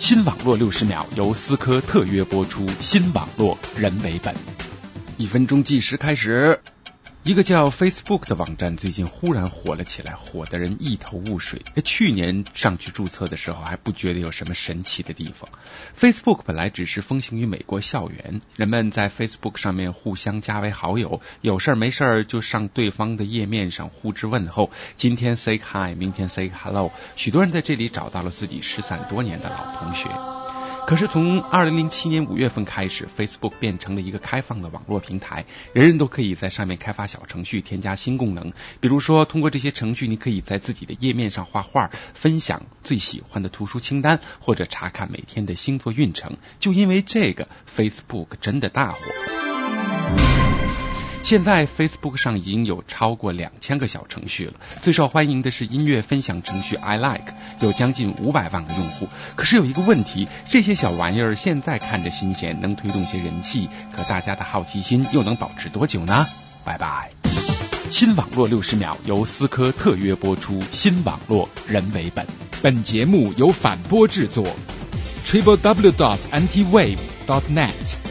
新网络六十秒由思科特约播出，新网络人为本。一分钟计时开始。一个叫 Facebook 的网站最近忽然火了起来，火的人一头雾水。去年上去注册的时候还不觉得有什么神奇的地方。Facebook 本来只是风行于美国校园，人们在 Facebook 上面互相加为好友，有事儿没事儿就上对方的页面上互致问候。今天 say hi，明天 say hello，许多人在这里找到了自己失散多年的老同学。可是从二零零七年五月份开始，Facebook 变成了一个开放的网络平台，人人都可以在上面开发小程序，添加新功能。比如说，通过这些程序，你可以在自己的页面上画画，分享最喜欢的图书清单，或者查看每天的星座运程。就因为这个，Facebook 真的大火。现在 Facebook 上已经有超过两千个小程序了，最受欢迎的是音乐分享程序 I Like，有将近五百万个用户。可是有一个问题，这些小玩意儿现在看着新鲜，能推动些人气，可大家的好奇心又能保持多久呢？拜拜。新网络六十秒由思科特约播出，新网络人为本。本节目由反播制作，triple w dot NT Wave dot net。